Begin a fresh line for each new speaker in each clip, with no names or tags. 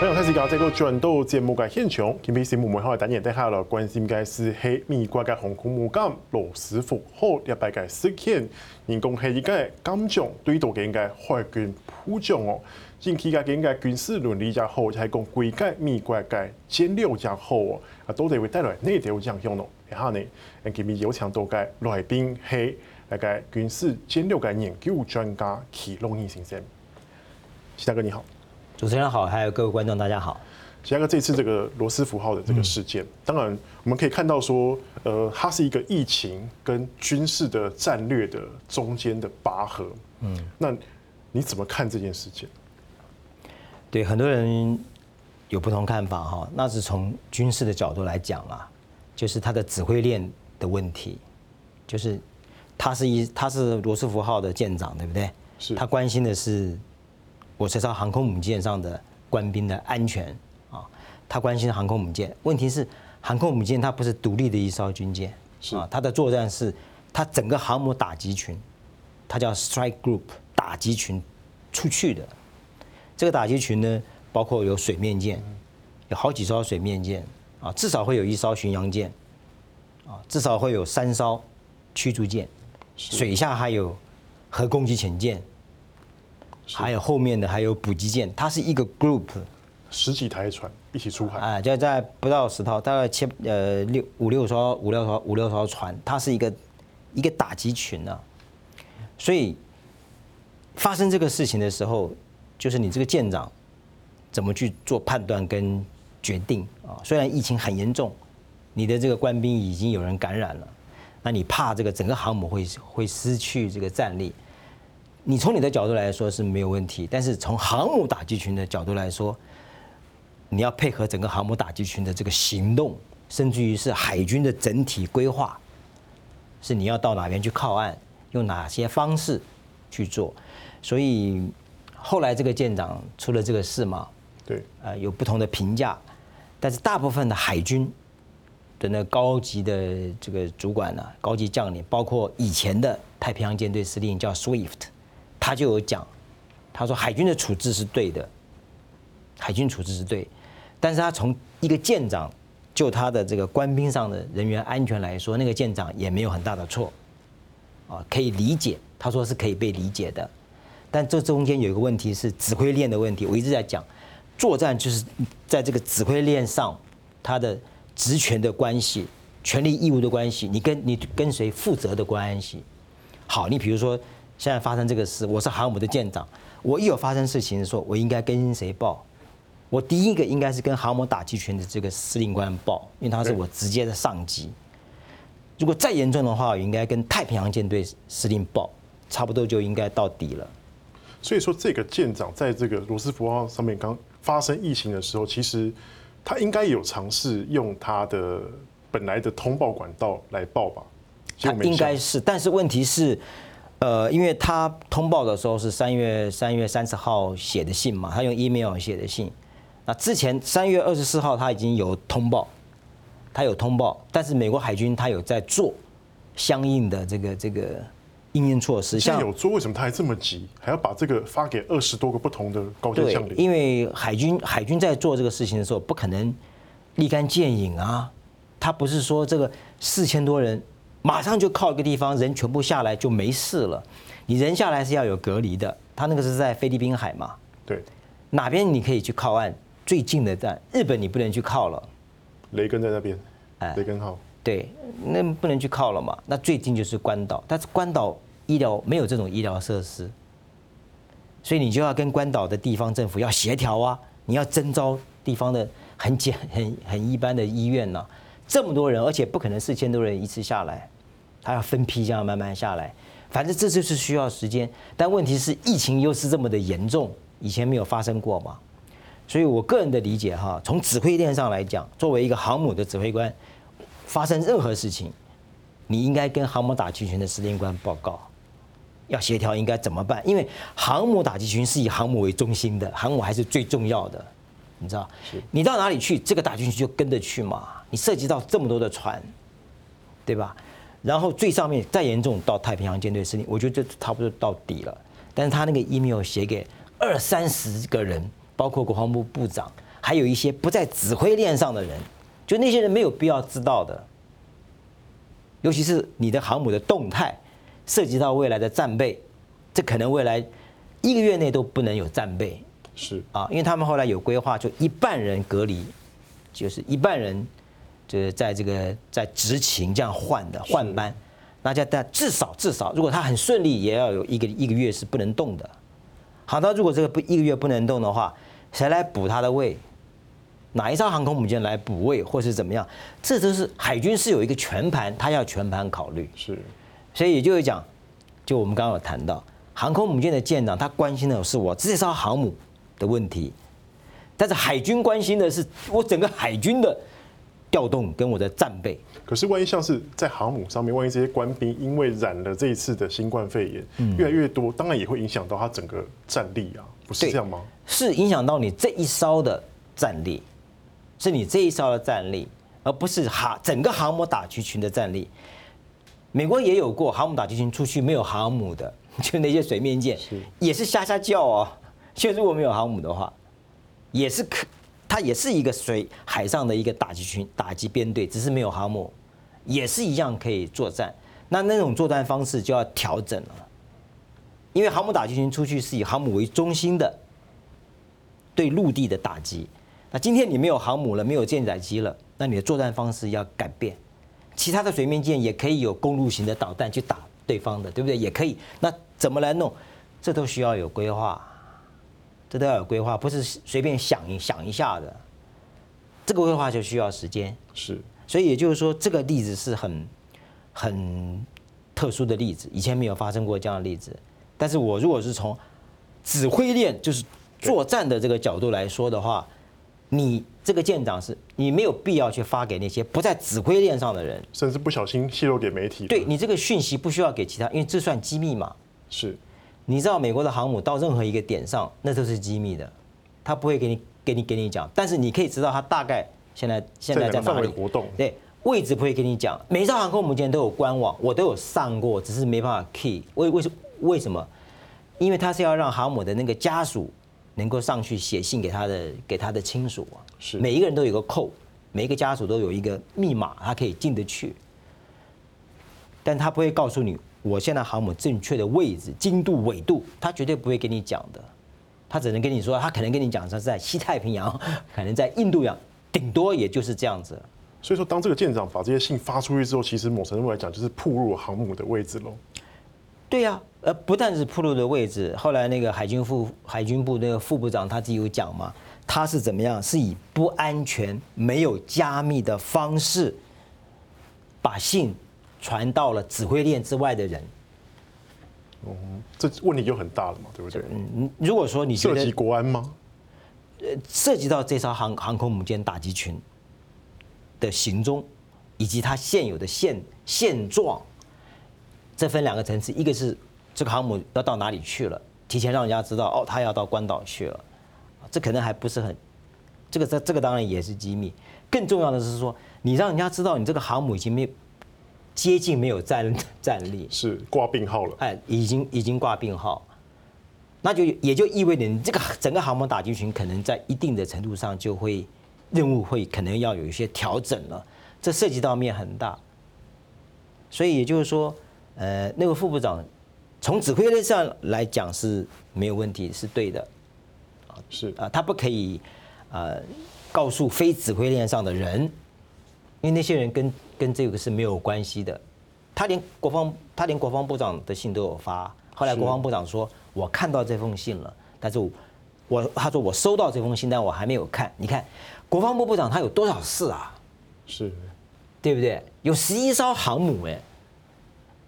欢迎开始讲这个转到节目嘅现场，今日节目门口嘅单元底下来关心嘅是喺美国嘅航空母舰罗斯福号一百嘅事件，人工系一个舰长对到嘅嘅海军部长哦，近期嘅嘅军事伦理也好，就系讲归改美国嘅战略也好哦，啊都会带来哪条影响咯？然后呢，今日有请到嘅来宾系那个军事战略嘅研究专家祁龙义先生，祁大哥你好。
主持人好，还有各位观众，大家好。
其实这次这个罗斯福号的这个事件，当然我们可以看到说，呃，它是一个疫情跟军事的战略的中间的拔河。嗯，那你怎么看这件事情？
对，很多人有不同看法哈。那是从军事的角度来讲啊，就是它的指挥链的问题，就是他是一他是罗斯福号的舰长，对不对？是。他关心的是。我这艘航空母舰上的官兵的安全啊，他关心航空母舰。问题是，航空母舰它不是独立的一艘军舰，是啊，它的作战是它整个航母打击群，它叫 Strike Group 打击群出去的。这个打击群呢，包括有水面舰，有好几艘水面舰啊，至少会有一艘巡洋舰啊，至少会有三艘驱逐舰，水下还有核攻击潜舰。还有后面的还有补给舰，它是一个 group，
十几台船一起出海
啊，就在不到十套，大概七呃六五六艘五六艘五六艘船，它是一个一个打击群呢、啊。所以发生这个事情的时候，就是你这个舰长怎么去做判断跟决定啊？虽然疫情很严重，你的这个官兵已经有人感染了，那你怕这个整个航母会会失去这个战力。你从你的角度来说是没有问题，但是从航母打击群的角度来说，你要配合整个航母打击群的这个行动，甚至于是海军的整体规划，是你要到哪边去靠岸，用哪些方式去做。所以后来这个舰长出了这个事嘛，
对，
呃，有不同的评价，但是大部分的海军的那高级的这个主管呢，高级将领，包括以前的太平洋舰队司令叫 Swift。他就有讲，他说海军的处置是对的，海军处置是对，但是他从一个舰长就他的这个官兵上的人员安全来说，那个舰长也没有很大的错，啊，可以理解，他说是可以被理解的，但这中间有一个问题是指挥链的问题，我一直在讲，作战就是在这个指挥链上，他的职权的关系、权利义务的关系，你跟你跟谁负责的关系，好，你比如说。现在发生这个事，我是航母的舰长，我一有发生事情的时候，我应该跟谁报？我第一个应该是跟航母打击群的这个司令官报，因为他是我直接的上级。如果再严重的话，我应该跟太平洋舰队司令报，差不多就应该到底了。
所以说，这个舰长在这个罗斯福号上面刚发生疫情的时候，其实他应该有尝试用他的本来的通报管道来报吧？
他应该是，但是问题是。呃，因为他通报的时候是三月三月三十号写的信嘛，他用 email 写的信。那之前三月二十四号他已经有通报，他有通报，但是美国海军他有在做相应的这个这个应应措施。
现在有做，为什么他还这么急，还要把这个发给二十多个不同的高级将领？
因为海军海军在做这个事情的时候，不可能立竿见影啊，他不是说这个四千多人。马上就靠一个地方，人全部下来就没事了。你人下来是要有隔离的，他那个是在菲律宾海嘛？
对，
哪边你可以去靠岸？最近的站日本，你不能去靠了。
雷根在那边，哎，雷根号。
对，那不能去靠了嘛？那最近就是关岛，但是关岛医疗没有这种医疗设施，所以你就要跟关岛的地方政府要协调啊，你要征招地方的很简很很一般的医院呢、啊。这么多人，而且不可能四千多人一次下来，他要分批这样慢慢下来。反正这就是需要时间，但问题是疫情又是这么的严重，以前没有发生过嘛。所以我个人的理解哈，从指挥链上来讲，作为一个航母的指挥官，发生任何事情，你应该跟航母打击群的司令官报告，要协调应该怎么办？因为航母打击群是以航母为中心的，航母还是最重要的。你知道，你到哪里去，这个打击群就跟着去嘛。你涉及到这么多的船，对吧？然后最上面再严重到太平洋舰队司令，我觉得这差不多到底了。但是他那个 email 写给二三十个人，包括国防部部长，还有一些不在指挥链上的人，就那些人没有必要知道的。尤其是你的航母的动态，涉及到未来的战备，这可能未来一个月内都不能有战备。
是
啊，因为他们后来有规划，就一半人隔离，就是一半人就是在这个在执勤这样换的换班，那就但至少至少，如果他很顺利，也要有一个一个月是不能动的。好，那如果这个不一个月不能动的话，谁来补他的位？哪一艘航空母舰来补位，或是怎么样？这都是海军是有一个全盘，他要全盘考虑。
是，
所以也就是讲，就我们刚刚有谈到，航空母舰的舰长他关心的是我这艘航母的问题，但是海军关心的是我整个海军的调动跟我的战备。
可是万一像是在航母上面，万一这些官兵因为染了这一次的新冠肺炎，越来越多，当然也会影响到他整个战力啊，不是这样吗？
是影响到你这一艘的战力。是你这一艘的战力，而不是航整个航母打击群的战力。美国也有过航母打击群出去没有航母的，就那些水面舰，也是瞎瞎叫哦。现在如果没有航母的话，也是可，它也是一个水海上的一个打击群、打击编队，只是没有航母，也是一样可以作战。那那种作战方式就要调整了，因为航母打击群出去是以航母为中心的，对陆地的打击。那今天你没有航母了，没有舰载机了，那你的作战方式要改变。其他的水面舰也可以有公路型的导弹去打对方的，对不对？也可以。那怎么来弄？这都需要有规划，这都要有规划，不是随便想一想一下的。这个规划就需要时间。
是。
所以也就是说，这个例子是很很特殊的例子，以前没有发生过这样的例子。但是我如果是从指挥链，就是作战的这个角度来说的话。你这个舰长是，你没有必要去发给那些不在指挥链上的人，
甚至不小心泄露给媒体。
对，你这个讯息不需要给其他，因为这算机密嘛。
是，
你知道美国的航母到任何一个点上，那都是机密的，他不会给你给你给你讲，但是你可以知道他大概现在现在在哪里
活动。
对，位置不会给你讲。每一艘航空母舰都有官网，我都有上过，只是没办法 key。为为什为什么？因为他是要让航母的那个家属。能够上去写信给他的给他的亲属啊，是每一个人都有个扣，每一个家属都有一个密码，他可以进得去，但他不会告诉你我现在航母正确的位置、经度、纬度，他绝对不会跟你讲的，他只能跟你说，他可能跟你讲是在西太平洋，可能在印度洋，顶多也就是这样子。
所以说，当这个舰长把这些信发出去之后，其实某程度来讲，就是暴露航母的位置喽。
对呀、啊，呃，不但是暴露的位置，后来那个海军副海军部那个副部长他自己有讲嘛，他是怎么样？是以不安全、没有加密的方式，把信传到了指挥链之外的人。
哦，这问题就很大了嘛，对不对？
嗯，如果说你
涉及国安吗？
呃，涉及到这艘航航空母舰打击群的行踪，以及它现有的现现状。这分两个层次，一个是这个航母要到哪里去了，提前让人家知道哦，它要到关岛去了，这可能还不是很，这个这这个当然也是机密。更重要的是说，你让人家知道你这个航母已经没有接近没有战战力，
是挂病号了，
哎，已经已经挂病号，那就也就意味着你这个 整个航母打击群可能在一定的程度上就会任务会可能要有一些调整了，这涉及到面很大，所以也就是说。呃，那个副部长从指挥链上来讲是没有问题，是对的，啊，是。啊，他不可以呃告诉非指挥链上的人，因为那些人跟跟这个是没有关系的。他连国防他连国防部长的信都有发，后来国防部长说，我看到这封信了，但是我，他说我收到这封信，但我还没有看。你看，国防部部长他有多少事啊？
是，
对不对？有十一艘航母哎。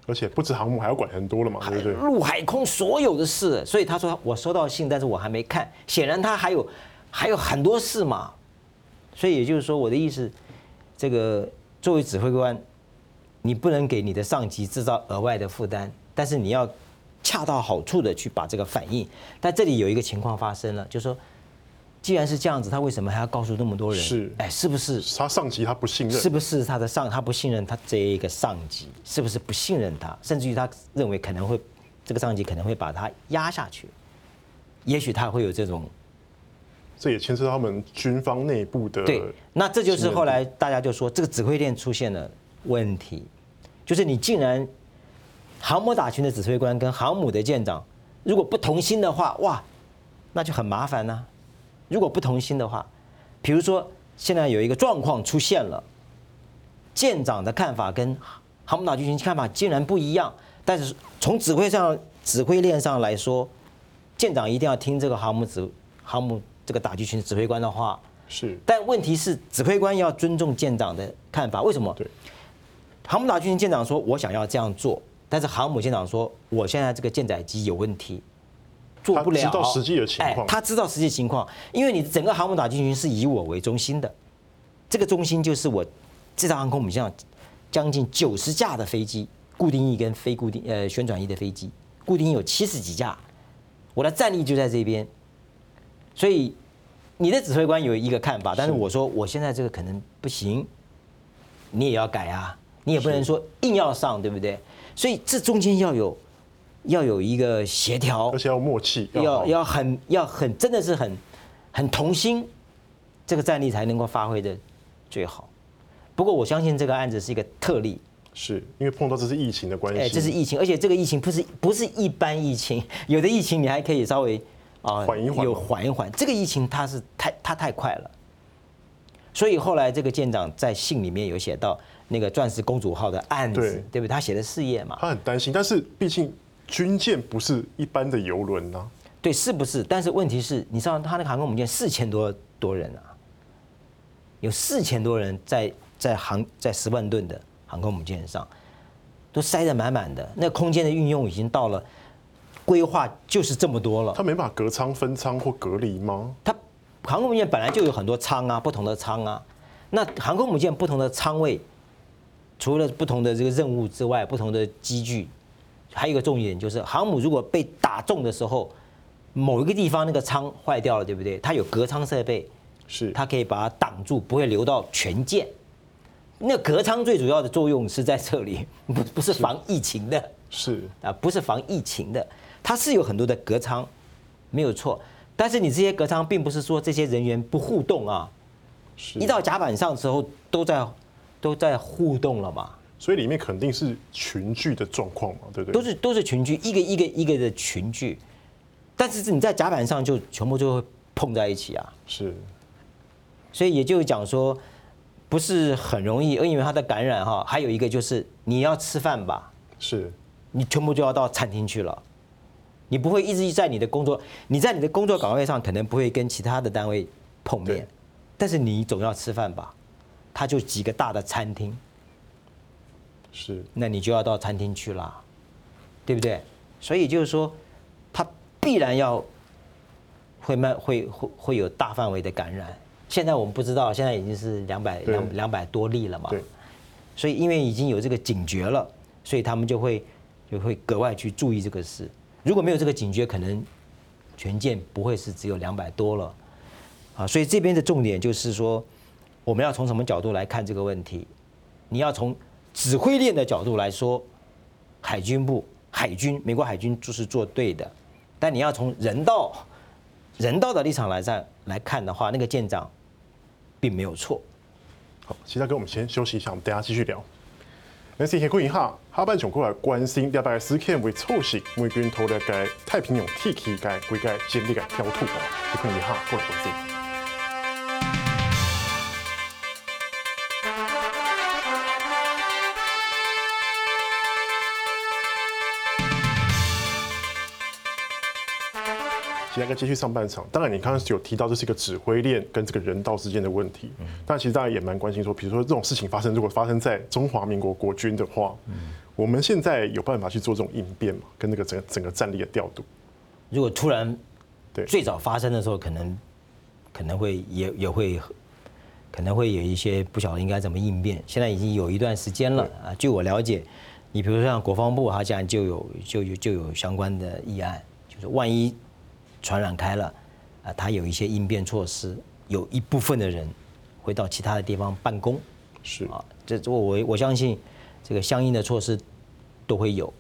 而且不止航母，还要管很多了嘛，对不对？
陆海空所有的事，所以他说我收到信，但是我还没看。显然他还有还有很多事嘛，所以也就是说，我的意思，这个作为指挥官，你不能给你的上级制造额外的负担，但是你要恰到好处的去把这个反应。但这里有一个情况发生了，就是说。既然是这样子，他为什么还要告诉那么多人？
是，
哎，是不是
他上级他不信任？
是不是他的上他不信任他这一个上级？是不是不信任他？甚至于他认为可能会这个上级可能会把他压下去，也许他会有这种
这也牵涉到他们军方内部的。
对，那这就是后来大家就说这个指挥链出现了问题，就是你竟然航母打群的指挥官跟航母的舰长如果不同心的话，哇，那就很麻烦呢、啊。如果不同心的话，比如说现在有一个状况出现了，舰长的看法跟航母打击群看法竟然不一样，但是从指挥上指挥链上来说，舰长一定要听这个航母指航母这个打击群指挥官的话。
是。
但问题是，指挥官要尊重舰长的看法。为什么？
对。
航母打击群舰长说：“我想要这样做。”但是航母舰长说：“我现在这个舰载机有问题，做不了。”
他知道实际的情况。
哎，他知道实际情况，因为你整个航母打击群是以我为中心的，这个中心就是我这条航空母舰将近九十架的飞机，固定翼跟非固定呃旋转翼的飞机，固定翼有七十几架，我的战力就在这边。所以你的指挥官有一个看法，但是我说我现在这个可能不行，你也要改啊，你也不能说硬要上，对不对？所以这中间要有要有一个协调，
而且要默契，
要要很要很真的是很很同心，这个战力才能够发挥的最好。不过我相信这个案子是一个特例，
是因为碰到这是疫情的关系，
哎，这是疫情，而且这个疫情不是不是一般疫情，有的疫情你还可以稍微啊
缓一缓，
有缓一缓，这个疫情它是太它太快了，所以后来这个舰长在信里面有写到。那个钻石公主号的案子，对，对不对？他写的事业嘛。
他很担心，但是毕竟军舰不是一般的游轮呐。
对，是不是？但是问题是，你知道他那个航空母舰四千多多人啊，有四千多人在在航在十万吨的航空母舰上，都塞得满满的。那个空间的运用已经到了规划就是这么多了。
他没办法隔舱分舱或隔离吗？
他航空母舰本来就有很多舱啊，不同的舱啊。那航空母舰不同的舱位。除了不同的这个任务之外，不同的机具，还有一个重点就是，航母如果被打中的时候，某一个地方那个舱坏掉了，对不对？它有隔舱设备，
是
它可以把它挡住，不会流到全舰。那隔舱最主要的作用是在这里，不不是防疫情的，
是
啊，不是防疫情的，它是有很多的隔舱，没有错。但是你这些隔舱并不是说这些人员不互动啊，一到甲板上之后都在。都在互动了嘛，
所以里面肯定是群聚的状况嘛，对不对？
都是都是群聚，一个一个一个的群聚，但是你在甲板上就全部就会碰在一起啊。
是，
所以也就是讲说，不是很容易，因为它的感染哈，还有一个就是你要吃饭吧，
是，
你全部就要到餐厅去了，你不会一直在你的工作，你在你的工作岗位上可能不会跟其他的单位碰面，但是你总要吃饭吧。他就几个大的餐厅，
是，
那你就要到餐厅去啦，对不对？所以就是说，他必然要会慢会会会有大范围的感染。现在我们不知道，现在已经是两百两两百多例了嘛，
对。
所以因为已经有这个警觉了，所以他们就会就会格外去注意这个事。如果没有这个警觉，可能全舰不会是只有两百多了啊。所以这边的重点就是说。我们要从什么角度来看这个问题？你要从指挥链的角度来说，海军部、海军、美国海军就是做对的。但你要从人道、人道的立场来上来看的话，那个舰长并没有错。
好，其他哥，我们先休息一下，我们等下继续聊。那先看一下下半场过来关心第八个事件为促使美军投入个太平洋地区个规个战力个挑突哦，来看一下过来关心。现在继续上半场，当然你刚刚有提到这是一个指挥链跟这个人道之间的问题，但其实大家也蛮关心说，比如说这种事情发生，如果发生在中华民国国军的话，我们现在有办法去做这种应变嘛？跟那个整个整个战力的调度？
如果突然
对
最早发生的时候，可能可能会也也会可能会有一些不晓得应该怎么应变。现在已经有一段时间了啊，据我了解，你比如说像国防部，它现在就有就有就有相关的议案，就是万一。传染开了，啊，他有一些应变措施，有一部分的人会到其他的地方办公，
是啊，
这我我我相信这个相应的措施都会有，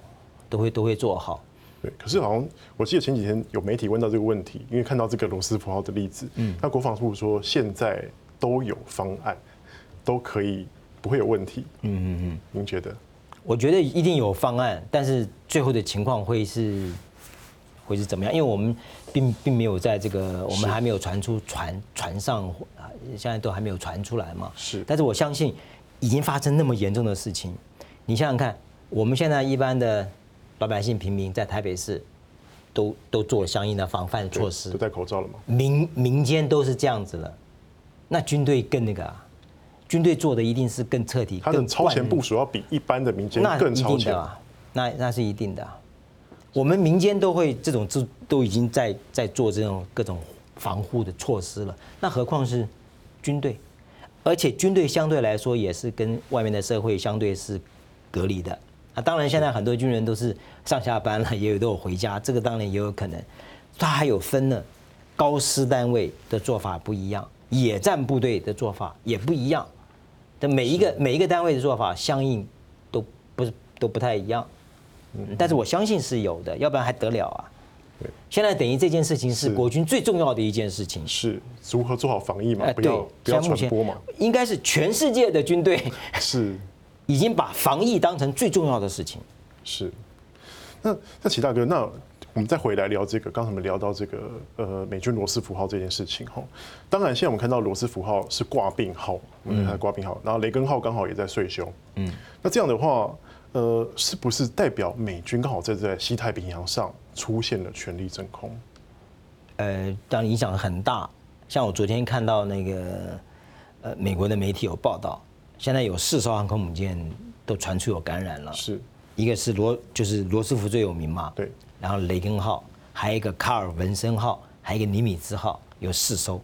都会都会做好。
对，可是好像我记得前几天有媒体问到这个问题，因为看到这个罗斯福号的例子，嗯，那国防部说现在都有方案，都可以不会有问题。嗯嗯嗯，您觉得？
我觉得一定有方案，但是最后的情况会是会是怎么样？因为我们并并没有在这个，我们还没有传出船船上啊，现在都还没有传出来嘛。
是，
但是我相信已经发生那么严重的事情，你想想看，我们现在一般的老百姓平民在台北市都都做了相应的防范措施，
都戴口罩了吗？
民民间都是这样子了，那军队更那个啊。军队做的一定是更彻底，
他的超前部署要比一般的民间更超前。
那那是一定的，我们民间都会这种都都已经在在做这种各种防护的措施了，那何况是军队？而且军队相对来说也是跟外面的社会相对是隔离的。啊，当然现在很多军人都是上下班了，也有都有回家，这个当然也有可能。他还有分呢，高师单位的做法不一样，野战部队的做法也不一样。每一个每一个单位的做法相应都不是都不太一样，但是我相信是有的，要不然还得了啊？对，现在等于这件事情是国军最重要的一件事情，
是如何做好防疫嘛？不要不要传播嘛？
应该是全世界的军队
是
已经把防疫当成最重要的事情。
是，那那齐大哥那。我们再回来聊这个，刚才我们聊到这个呃美军罗斯福号这件事情哈。当然，现在我们看到罗斯福号是挂病号，我们看挂病号，然后雷根号刚好也在岁修。嗯，那这样的话，呃，是不是代表美军刚好在在西太平洋上出现了权力真空？
呃，当然影响很大。像我昨天看到那个呃美国的媒体有报道，现在有四艘航空母舰都传出有感染了。
是，
一个是罗，就是罗斯福最有名嘛。
对。
然后雷根号，还有一个卡尔文森号，还有一个尼米兹号，有四艘，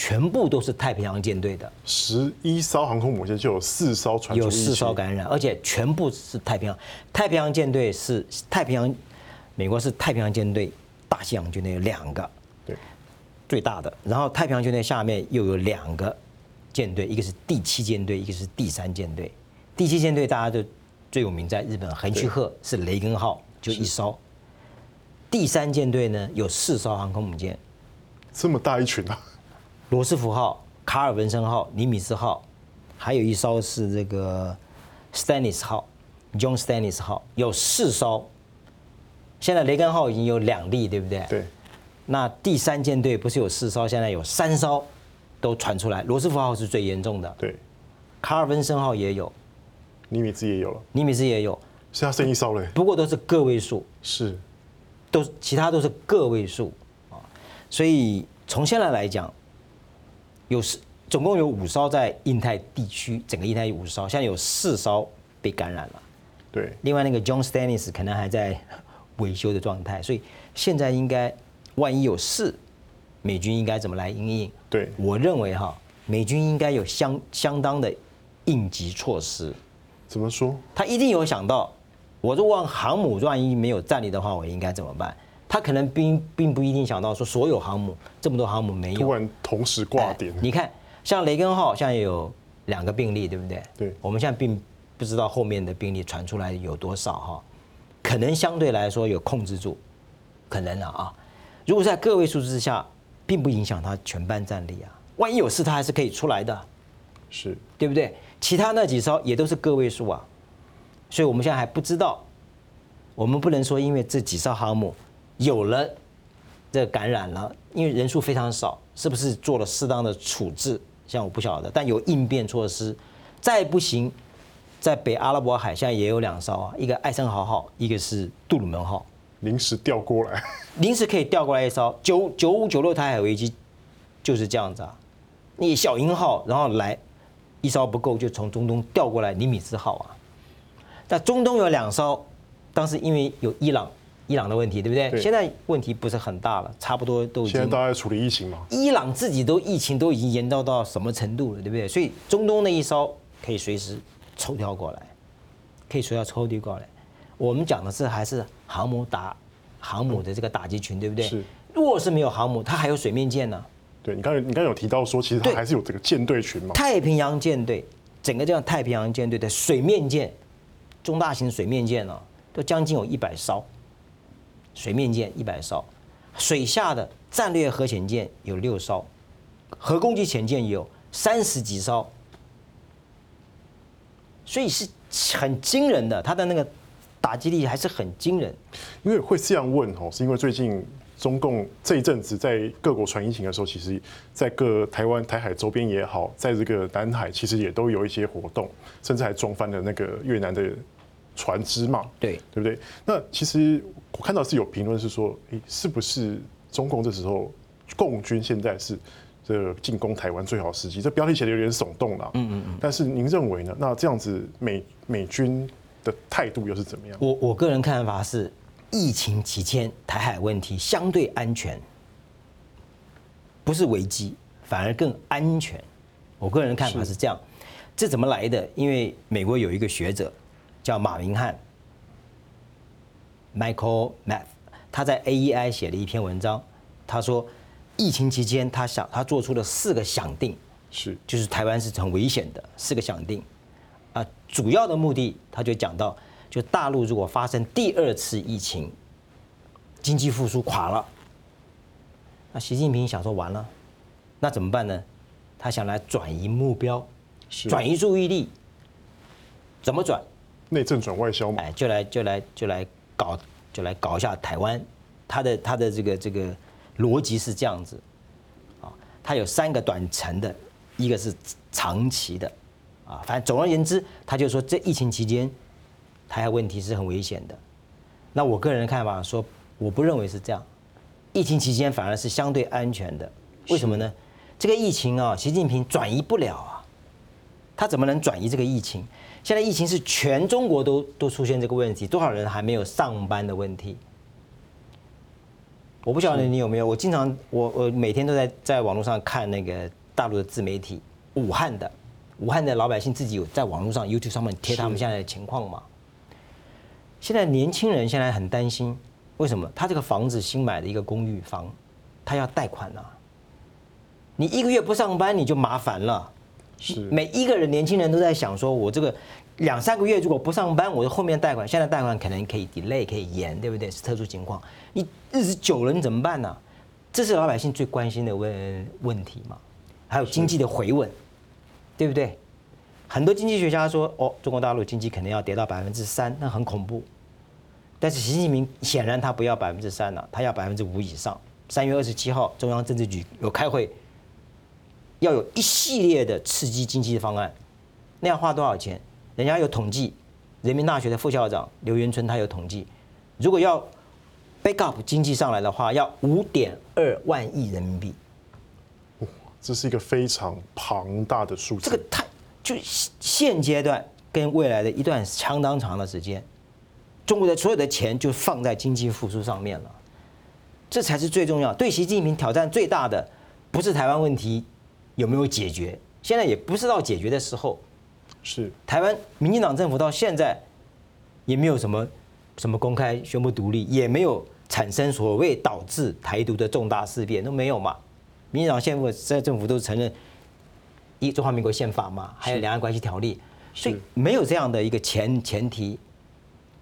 全部都是太平洋舰队的。
十一艘航空母舰就有四艘传
有四艘感染，而且全部是太平洋。太平洋舰队是太平洋，美国是太平洋舰队，大西洋军队有两个，
对，
最大的。然后太平洋舰队下面又有两个舰队，一个是第七舰队，一个是第三舰队。第七舰队大家都最有名，在日本横须贺是雷根号，就一艘。第三舰队呢，有四艘航空母舰，
这么大一群啊！
罗斯福号、卡尔文森号、尼米兹号，还有一艘是这个 Stennis 号，John Stennis 号，有四艘。现在雷根号已经有两例，对不对？
对。
那第三舰队不是有四艘，现在有三艘都传出来。罗斯福号是最严重的。
对。
卡尔文森号也有，
尼米兹也有了。
尼米兹也有，
现在剩一艘了。
不过都是个位数。
是。
都其他都是个位数啊，所以从现在来讲，有四总共有五艘在印太地区，整个印太有五艘，现在有四艘被感染了。
对，
另外那个 John Stennis 可能还在维修的状态，所以现在应该万一有事，美军应该怎么来应应？
对，
我认为哈，美军应该有相相当的应急措施。
怎么说？
他一定有想到。我如果航母万一没有战力的话，我应该怎么办？他可能并并不一定想到说所有航母这么多航母没有，
突然同时挂点。
你看，像雷根号现在有两个病例，对不对？
对。我
们现在并不知道后面的病例传出来有多少哈，可能相对来说有控制住，可能了啊。如果在个位数之下，并不影响他全班战力啊。万一有事，他还是可以出来的，
是
对不对？其他那几艘也都是个位数啊。所以我们现在还不知道，我们不能说因为这几艘航母有了这感染了，因为人数非常少，是不是做了适当的处置？像我不晓得，但有应变措施。再不行，在北阿拉伯海现在也有两艘啊，一个艾森豪号，一个是杜鲁门号，
临时调过来，
临时可以调过来一艘九九五九六台海危机就是这样子啊，你小鹰号然后来一艘不够，就从中东调过来尼米兹号啊。在中东有两艘，当时因为有伊朗伊朗的问题，对不对？
对。
现在问题不是很大了，差不多都已经。
现在大家处理疫情嘛。
伊朗自己都疫情都已经严重到什么程度了，对不对？所以中东那一艘可以随时抽调过来，可以随时抽调过来。我们讲的是还是航母打航母的这个打击群，对不对？
是。
如果是没有航母，它还有水面舰呢。
对你刚才你刚才有提到说，其实它还是有这个舰队群嘛。
太平洋舰队，整个这样太平洋舰队的水面舰。中大型水面舰呢，都将近有一百艘，水面舰一百艘，水下的战略核潜舰有六艘，核攻击潜舰有三十几艘，所以是很惊人的，它的那个打击力还是很惊人。
因为会这样问哦，是因为最近。中共这一阵子在各国传疫情的时候，其实，在各台湾、台海周边也好，在这个南海，其实也都有一些活动，甚至还撞翻了那个越南的船只嘛。
对，
对不对？那其实我看到是有评论是说，诶，是不是中共这时候共军现在是这个进攻台湾最好时机？这标题写的有点耸动了。嗯嗯嗯。但是您认为呢？那这样子美美军的态度又是怎么样？
我我个人看法是。疫情期间，台海问题相对安全，不是危机，反而更安全。我个人看法是这样，这怎么来的？因为美国有一个学者叫马明翰 （Michael Math），他在 AEI 写了一篇文章，他说疫情期间他想他做出了四个想定，
是
就是台湾是很危险的四个想定啊，主要的目的他就讲到。就大陆如果发生第二次疫情，经济复苏垮了，那习近平想说完了，那怎么办呢？他想来转移目标，转移注意力，怎么转？
内政转外销嘛。
哎，就来就来就来搞就来搞一下台湾，他的他的这个这个逻辑是这样子，啊，他有三个短程的，一个是长期的，啊，反正总而言之，他就说这疫情期间。台海问题是很危险的，那我个人的看法说，我不认为是这样。疫情期间反而是相对安全的，为什么呢？这个疫情啊，习近平转移不了啊，他怎么能转移这个疫情？现在疫情是全中国都都出现这个问题，多少人还没有上班的问题？我不晓得你有没有，我经常我我每天都在在网络上看那个大陆的自媒体，武汉的武汉的老百姓自己有在网络上 YouTube 上面贴他们现在的情况嘛？现在年轻人现在很担心，为什么？他这个房子新买的一个公寓房，他要贷款啊。你一个月不上班你就麻烦了。每一个人年轻人都在想说，我这个两三个月如果不上班，我的后面贷款，现在贷款可能可以 delay 可以延，对不对？是特殊情况。你日子久了你怎么办呢？这是老百姓最关心的问问题嘛。还有经济的回稳，对不对？很多经济学家说，哦，中国大陆经济可能要跌到百分之三，那很恐怖。但是习近平显然他不要百分之三了，他要百分之五以上。三月二十七号，中央政治局有开会，要有一系列的刺激经济的方案。那要花多少钱？人家有统计，人民大学的副校长刘元春他有统计，如果要 back up 经济上来的话，要五点二万亿人民币。
哇，这是一个非常庞大的数字。
这个太。就现阶段跟未来的一段相当长的时间，中国的所有的钱就放在经济复苏上面了，这才是最重要。对习近平挑战最大的，不是台湾问题有没有解决，现在也不是到解决的时候。
是
台湾民进党政府到现在也没有什么什么公开宣布独立，也没有产生所谓导致台独的重大事变，都没有嘛。民进党现在政府都承认。一中华民国宪法嘛，还有两岸关系条例，所以没有这样的一个前前提，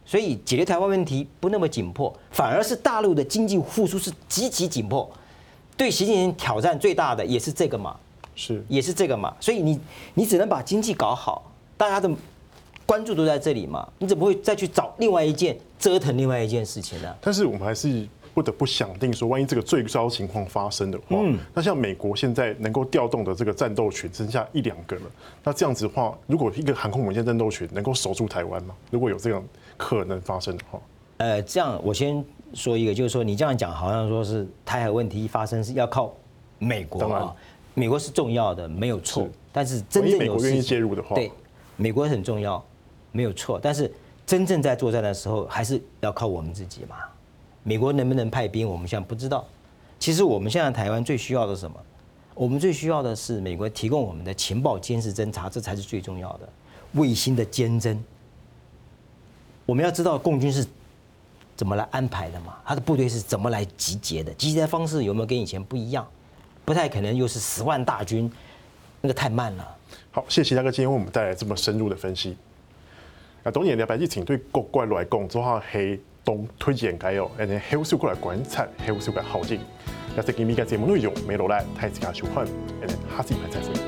所以解决台湾问题不那么紧迫，反而是大陆的经济复苏是极其紧迫，对习近平挑战最大的也是这个嘛，
是。
也是这个嘛，所以你你只能把经济搞好，大家的关注都在这里嘛，你怎么会再去找另外一件折腾另外一件事情呢？
但是我们还是。不得不想定说，万一这个最糟情况发生的话，嗯，那像美国现在能够调动的这个战斗群剩下一两个了，那这样子的话，如果一个航空母舰战斗群能够守住台湾吗？如果有这样可能发生的话，
呃，这样我先说一个，就是说你这样讲，好像说是台海问题一发生是要靠美国啊，美国是重要的，没有错，但是真正有美
国愿意介入的话，
对，美国很重要，没有错，但是真正在作战的时候，还是要靠我们自己嘛。美国能不能派兵？我们现在不知道。其实我们现在台湾最需要的是什么？我们最需要的是美国提供我们的情报、监视、侦查，这才是最重要的。卫星的监侦，我们要知道共军是怎么来安排的嘛？他的部队是怎么来集结的？集结的方式有没有跟以前不一样？不太可能又是十万大军，那个太慢了。
好，谢谢大哥今天为我们带来这么深入的分析。啊，当然了解疫情对国怪来讲，做好黑。东推荐该有，诶，后续过来观察后续嘅好景。也是今日嘅节目内容，没落来，大家收看，诶，下次再见。